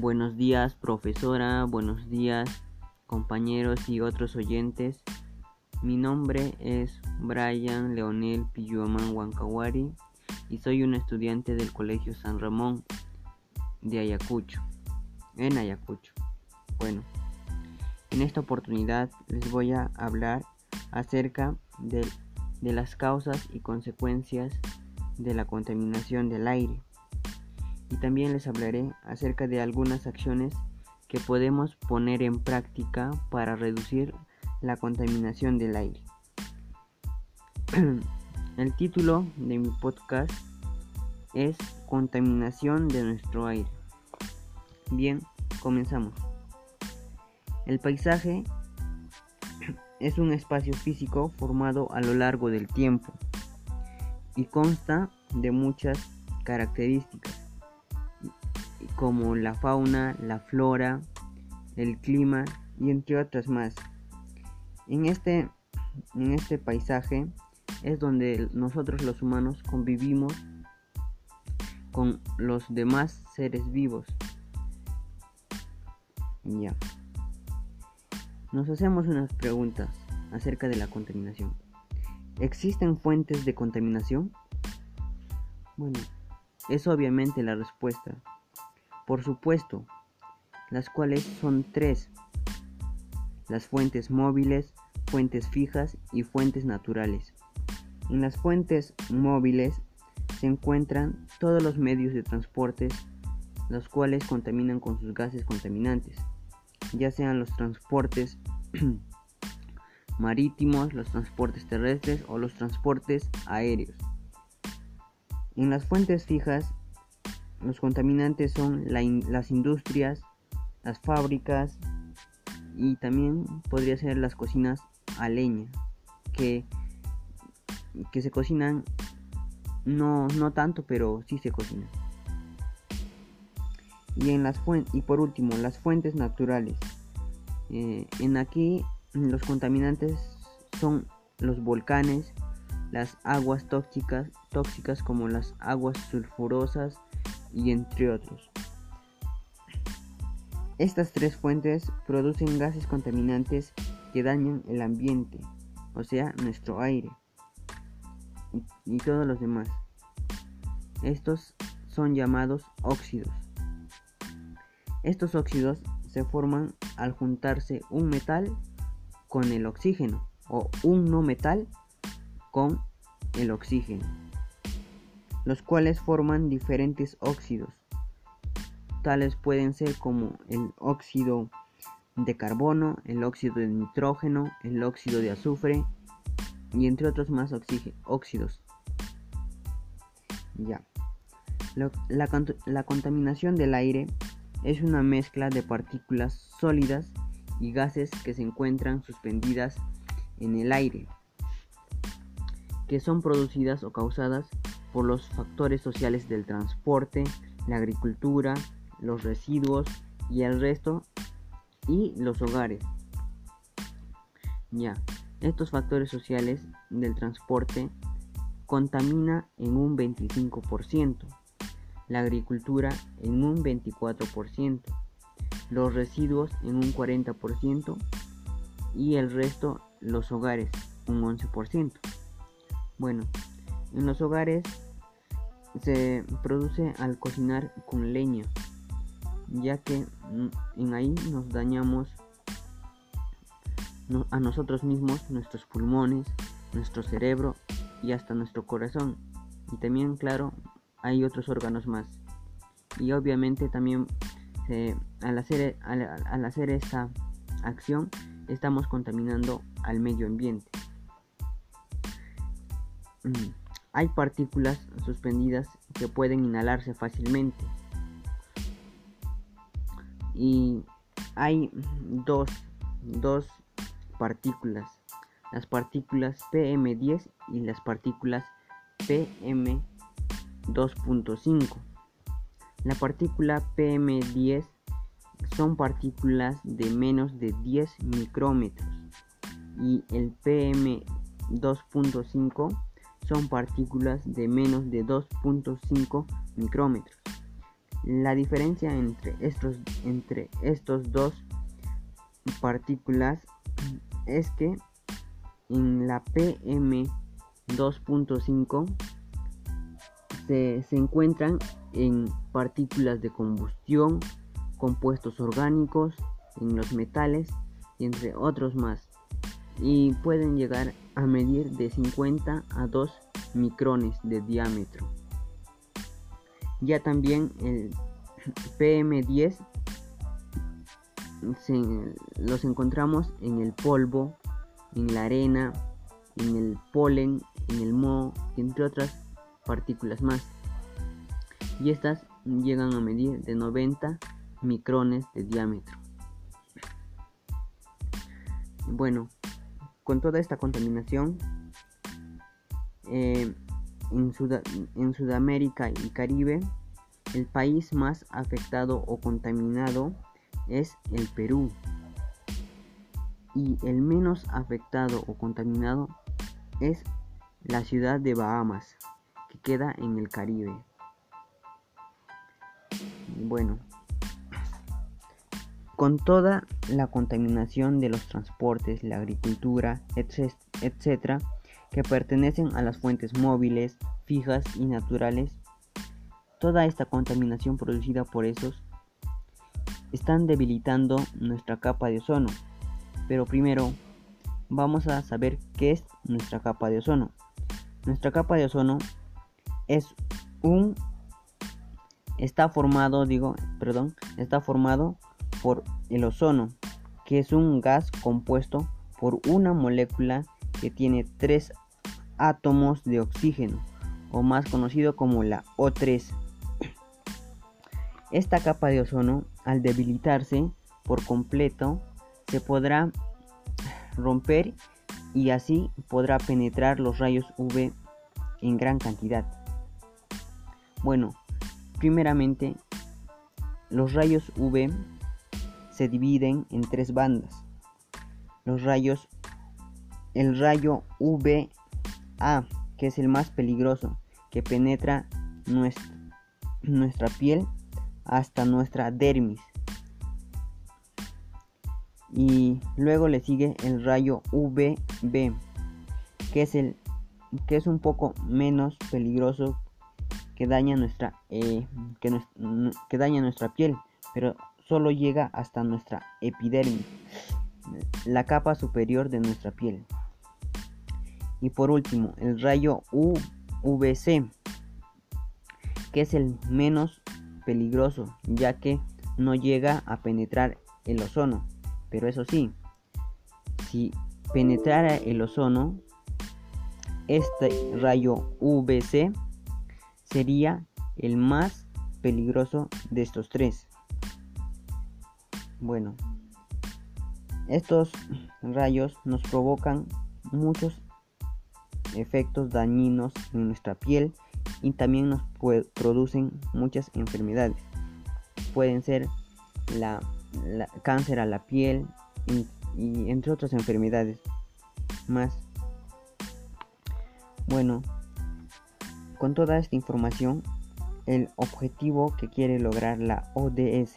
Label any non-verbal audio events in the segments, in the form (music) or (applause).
Buenos días, profesora. Buenos días, compañeros y otros oyentes. Mi nombre es Brian Leonel Pilluaman Huancawari y soy un estudiante del Colegio San Ramón de Ayacucho, en Ayacucho. Bueno, en esta oportunidad les voy a hablar acerca de, de las causas y consecuencias de la contaminación del aire y también les hablaré acerca de algunas acciones que podemos poner en práctica para reducir la contaminación del aire. (clears throat) El título de mi podcast es Contaminación de nuestro aire. Bien, comenzamos. El paisaje (clears throat) es un espacio físico formado a lo largo del tiempo y consta de muchas características como la fauna, la flora, el clima y entre otras más. En este, en este paisaje es donde nosotros los humanos convivimos con los demás seres vivos. Ya. Nos hacemos unas preguntas acerca de la contaminación. ¿Existen fuentes de contaminación? Bueno, es obviamente la respuesta por supuesto, las cuales son tres, las fuentes móviles, fuentes fijas y fuentes naturales. En las fuentes móviles se encuentran todos los medios de transporte los cuales contaminan con sus gases contaminantes, ya sean los transportes (clears throat) marítimos, los transportes terrestres o los transportes aéreos. En las fuentes fijas los contaminantes son las industrias, las fábricas y también podría ser las cocinas a leña que, que se cocinan no, no tanto pero sí se cocinan. Y en las y por último las fuentes naturales. Eh, en aquí los contaminantes son los volcanes las aguas tóxicas tóxicas como las aguas sulfurosas y entre otros. Estas tres fuentes producen gases contaminantes que dañan el ambiente, o sea, nuestro aire y, y todos los demás. Estos son llamados óxidos. Estos óxidos se forman al juntarse un metal con el oxígeno o un no metal con el oxígeno los cuales forman diferentes óxidos. Tales pueden ser como el óxido de carbono, el óxido de nitrógeno, el óxido de azufre y entre otros más óxidos. Ya. La, la contaminación del aire es una mezcla de partículas sólidas y gases que se encuentran suspendidas en el aire, que son producidas o causadas por los factores sociales del transporte, la agricultura, los residuos y el resto y los hogares. Ya, estos factores sociales del transporte contamina en un 25%, la agricultura en un 24%, los residuos en un 40% y el resto los hogares un 11%. Bueno, en los hogares se produce al cocinar con leña, ya que en ahí nos dañamos a nosotros mismos, nuestros pulmones, nuestro cerebro y hasta nuestro corazón. Y también, claro, hay otros órganos más. Y obviamente también al, hacer, al hacer esta acción estamos contaminando al medio ambiente. Mm. Hay partículas suspendidas que pueden inhalarse fácilmente. Y hay dos, dos partículas, las partículas PM10 y las partículas PM2.5. La partícula PM10 son partículas de menos de 10 micrómetros y el PM2.5 son partículas de menos de 2.5 micrómetros. La diferencia entre estos, entre estos dos partículas es que en la PM2.5 se, se encuentran en partículas de combustión, compuestos orgánicos, en los metales y entre otros más. Y pueden llegar a medir de 50 a 2 micrones de diámetro. Ya también el PM10 los encontramos en el polvo, en la arena, en el polen, en el moho, entre otras partículas más. Y estas llegan a medir de 90 micrones de diámetro. Bueno, con toda esta contaminación, eh, en, en Sudamérica y Caribe, el país más afectado o contaminado es el Perú. Y el menos afectado o contaminado es la ciudad de Bahamas, que queda en el Caribe. Bueno, con toda la contaminación de los transportes, la agricultura, etcétera, que pertenecen a las fuentes móviles, fijas y naturales, toda esta contaminación producida por esos están debilitando nuestra capa de ozono. Pero primero vamos a saber qué es nuestra capa de ozono. Nuestra capa de ozono es un está formado, digo, perdón, está formado por el ozono, que es un gas compuesto por una molécula que tiene tres átomos de oxígeno, o más conocido como la O3. Esta capa de ozono, al debilitarse por completo, se podrá romper y así podrá penetrar los rayos UV en gran cantidad. Bueno, primeramente, los rayos UV se dividen en tres bandas. Los rayos, el rayo UVA, que es el más peligroso, que penetra nuestra, nuestra piel hasta nuestra dermis. Y luego le sigue el rayo UVB, que es el que es un poco menos peligroso que daña nuestra eh, que, que daña nuestra piel, pero solo llega hasta nuestra epidermis, la capa superior de nuestra piel. Y por último, el rayo UVC, que es el menos peligroso ya que no llega a penetrar el ozono. Pero eso sí, si penetrara el ozono, este rayo UVC sería el más peligroso de estos tres. Bueno, estos rayos nos provocan muchos efectos dañinos en nuestra piel y también nos producen muchas enfermedades. Pueden ser la, cáncer a la piel y, entre otras enfermedades más. Bueno, con toda esta información, el objetivo que quiere lograr la ODS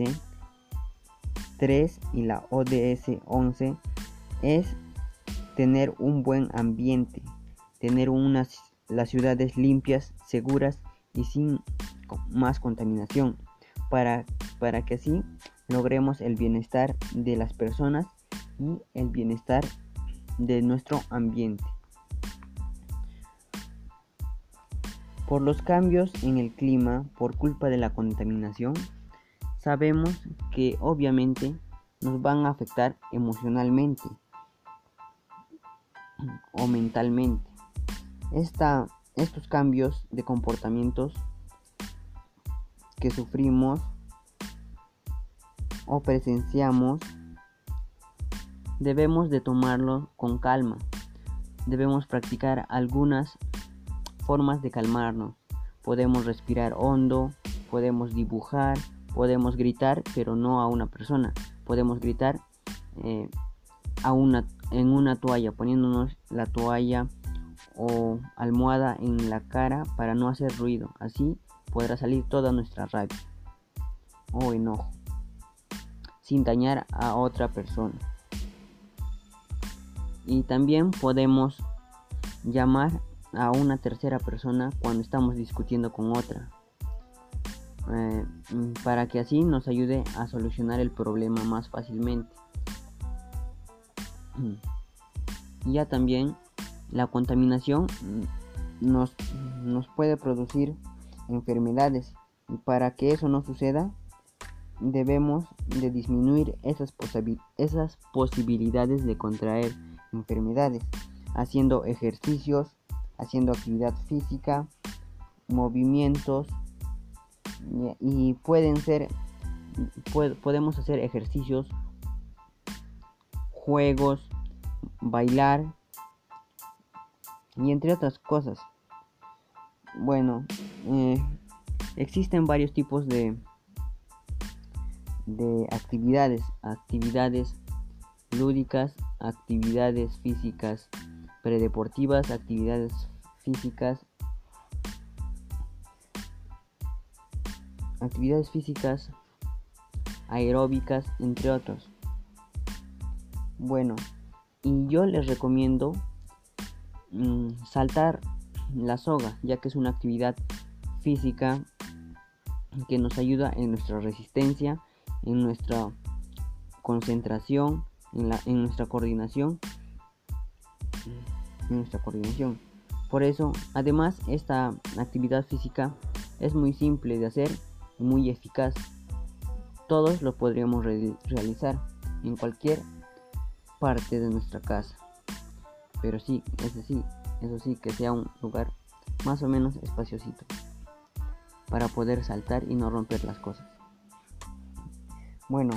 3 y la ODS 11 es tener un buen ambiente, tener unas las ciudades limpias, seguras y sin más contaminación, para, para que así logremos el bienestar de las personas y el bienestar de nuestro ambiente. Por los cambios en el clima por culpa de la contaminación, sabemos que obviamente nos van a afectar emocionalmente o mentalmente estos cambios de comportamientos que sufrimos o presenciamos debemos de tomarlo con calma. Debemos practicar algunas formas de calmarnos. Podemos respirar hondo, podemos dibujar, podemos gritar, pero no a una persona. Podemos gritar eh, a una, en una toalla, poniéndonos la toalla o almohada en la cara para no hacer ruido. Así podrá salir toda nuestra rabia. o enojo, sin dañar a otra persona. Y también podemos llamar a una tercera persona cuando estamos discutiendo con otra. Eh, para que así nos ayude a solucionar el problema más fácilmente. (clears throat) Ya también la contaminación nos, nos puede producir enfermedades y para que eso no suceda debemos de disminuir esas, esas posibilidades de contraer enfermedades haciendo ejercicios, haciendo actividad física, movimientos y pueden ser podemos hacer ejercicios, juegos, bailar y entre otras cosas. Bueno, eh, existen varios tipos de de actividades, actividades lúdicas, actividades físicas predeportivas, actividades físicas, actividades físicas aeróbicas, entre otros. Bueno, y yo les recomiendo mm, saltar la soga, ya que es una actividad física que nos ayuda en nuestra resistencia, en nuestra concentración, en, la, en nuestra coordinación, en nuestra coordinación. Por eso, además, esta actividad física es muy simple de hacer muy eficaz. Todos lo podríamos realizar en cualquier parte de nuestra casa. Pero sí, eso sí, eso sí, que sea un lugar más o menos espaciosito para poder saltar y no romper las cosas. Bueno,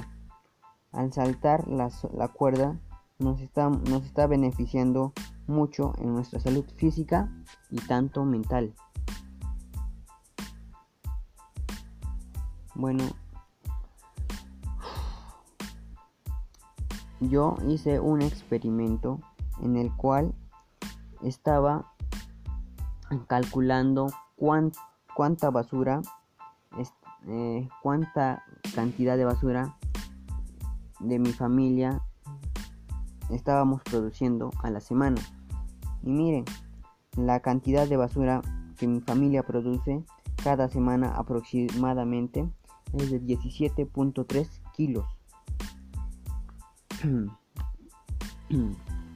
al saltar la, la cuerda nos está, nos está beneficiando mucho en nuestra salud física y tanto mental. Bueno, yo hice un experimento en el cual estaba calculando cuánta basura, eh, cuánta cantidad de basura de mi familia estábamos produciendo a la semana. Y miren, la cantidad de basura que mi familia produce cada semana aproximadamente es de 17.3 kilos. (clears throat)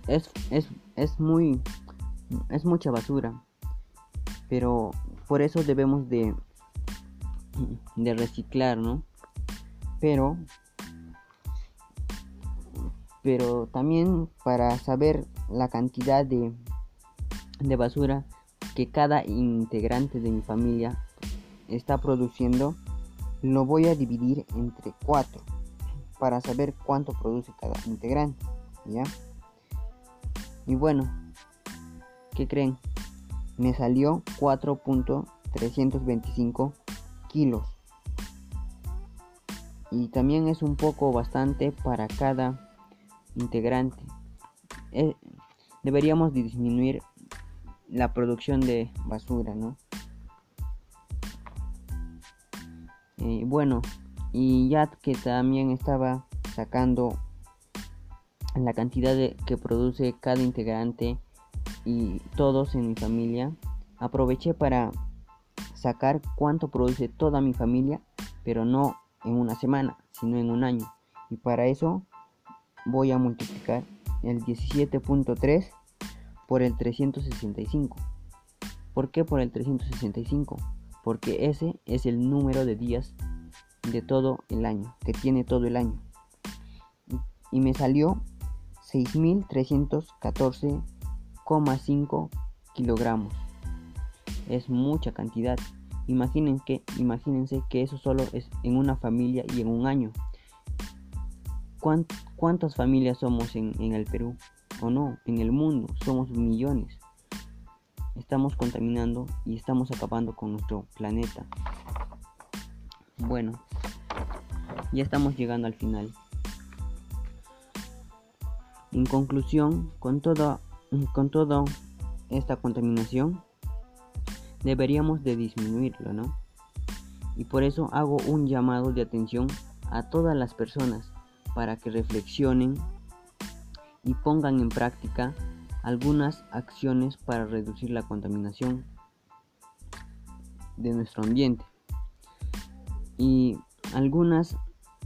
Es, es, es muy es mucha basura pero por eso debemos de de reciclar no pero pero también para saber la cantidad de, de basura que cada integrante de mi familia está produciendo lo voy a dividir entre 4 para saber cuánto produce cada integrante ya y bueno ¿qué creen? me salió 4.325 kilos y también es un poco bastante para cada integrante. Eh, deberíamos disminuir la producción de basura, ¿no? Eh, bueno, y ya que también estaba sacando la cantidad de, que produce cada integrante y todos en mi familia, aproveché para sacar cuánto produce toda mi familia, pero no en una semana, sino en un año. Y para eso voy a multiplicar el 17.3 por el 365. ¿Por qué por el 365? Porque ese es el número de días de todo el año, que tiene todo el año. Y me salió 6.314,5 kilogramos. Es mucha cantidad. Imaginen que, imagínense que eso solo es en una familia y en un año. ¿Cuántas familias somos en, el Perú? ¿O no? En el mundo somos millones. Estamos contaminando y estamos acabando con nuestro planeta. Bueno, ya estamos llegando al final. En conclusión, con toda, con toda esta contaminación, deberíamos de disminuirlo, ¿no? Y por eso hago un llamado de atención a todas las personas para que reflexionen y pongan en práctica algunas acciones para reducir la contaminación de nuestro ambiente. Y algunas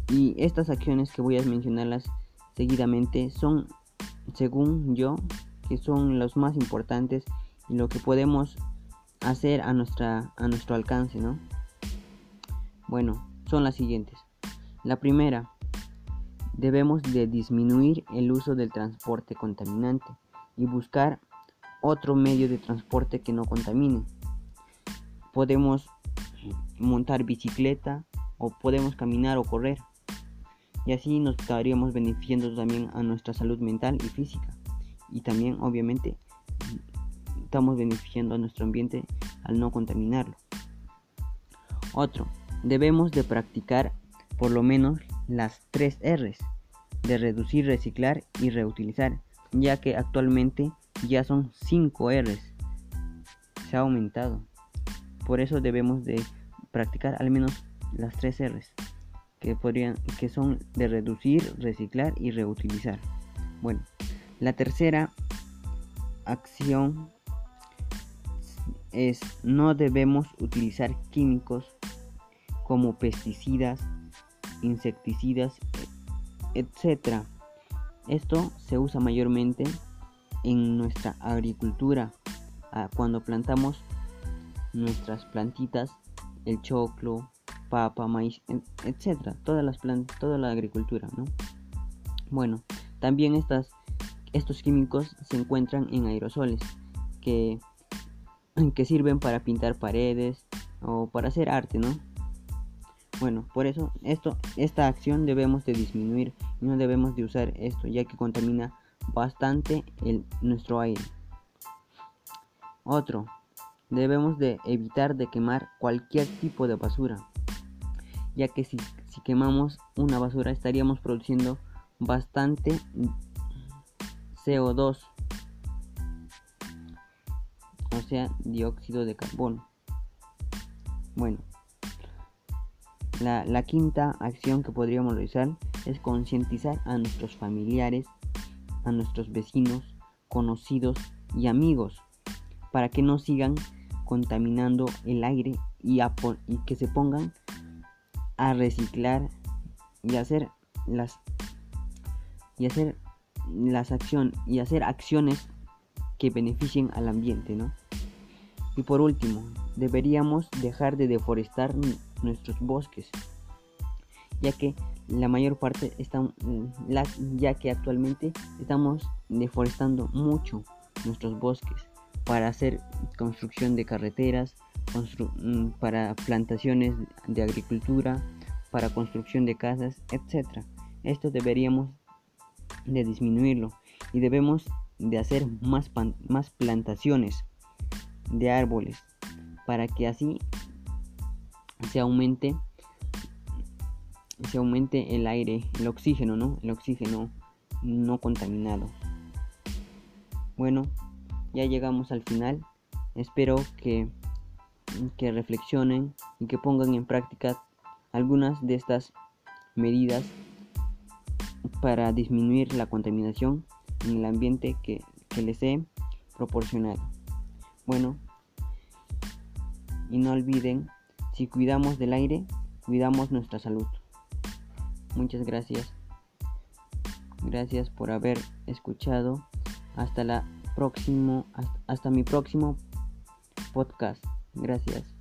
y estas acciones que voy a mencionarlas seguidamente son según yo que son los más importantes y lo que podemos hacer a nuestra a nuestro alcance, ¿no? Bueno, son las siguientes. La primera, debemos de disminuir el uso del transporte contaminante y buscar otro medio de transporte que no contamine. Podemos montar bicicleta o podemos caminar o correr. Y así nos estaríamos beneficiando también a nuestra salud mental y física. Y también obviamente estamos beneficiando a nuestro ambiente al no contaminarlo. Otro, debemos de practicar por lo menos las tres R's de reducir, reciclar y reutilizar, ya que actualmente ya son 5 R's. Se ha aumentado. Por eso debemos de practicar al menos las tres R's que podrían que son de reducir, reciclar y reutilizar. Bueno, la tercera acción es no debemos utilizar químicos como pesticidas, insecticidas, etc. Esto se usa mayormente en nuestra agricultura ah, cuando plantamos nuestras plantitas, el choclo, papa, maíz, etcétera, todas las plantas, toda la agricultura, ¿no? Bueno, también estas, estos químicos se encuentran en aerosoles que, que sirven para pintar paredes o para hacer arte, ¿no? Bueno, por eso esto, esta acción debemos de disminuir y no debemos de usar esto ya que contamina bastante el, nuestro aire. Otro, debemos de evitar de quemar cualquier tipo de basura ya que si quemamos una basura estaríamos produciendo bastante CO2 o sea dióxido de carbono bueno la, quinta acción que podríamos realizar es concientizar a nuestros familiares, a nuestros vecinos, conocidos y amigos para que no sigan contaminando el aire y, y que se pongan a reciclar y hacer las y hacer las acciones y hacer acciones que beneficien al ambiente, ¿no? Y por último, deberíamos dejar de deforestar nuestros bosques, ya que la mayor parte están, ya que actualmente estamos deforestando mucho nuestros bosques para hacer construcción de carreteras, mm, para plantaciones de agricultura, para construcción de casas, etc. Esto deberíamos de disminuirlo y debemos de hacer más, más plantaciones de árboles para que así se aumente se aumente el aire, el oxígeno, ¿no? El oxígeno no contaminado. Bueno, ya llegamos al final. Espero que, que reflexionen y que pongan en práctica algunas de estas medidas para disminuir la contaminación en el ambiente que, que les he proporcionado. Bueno, y no olviden si cuidamos del aire, cuidamos nuestra salud. Muchas gracias. Gracias por haber escuchado. Hasta la próximo hasta mi próximo podcast. Gracias.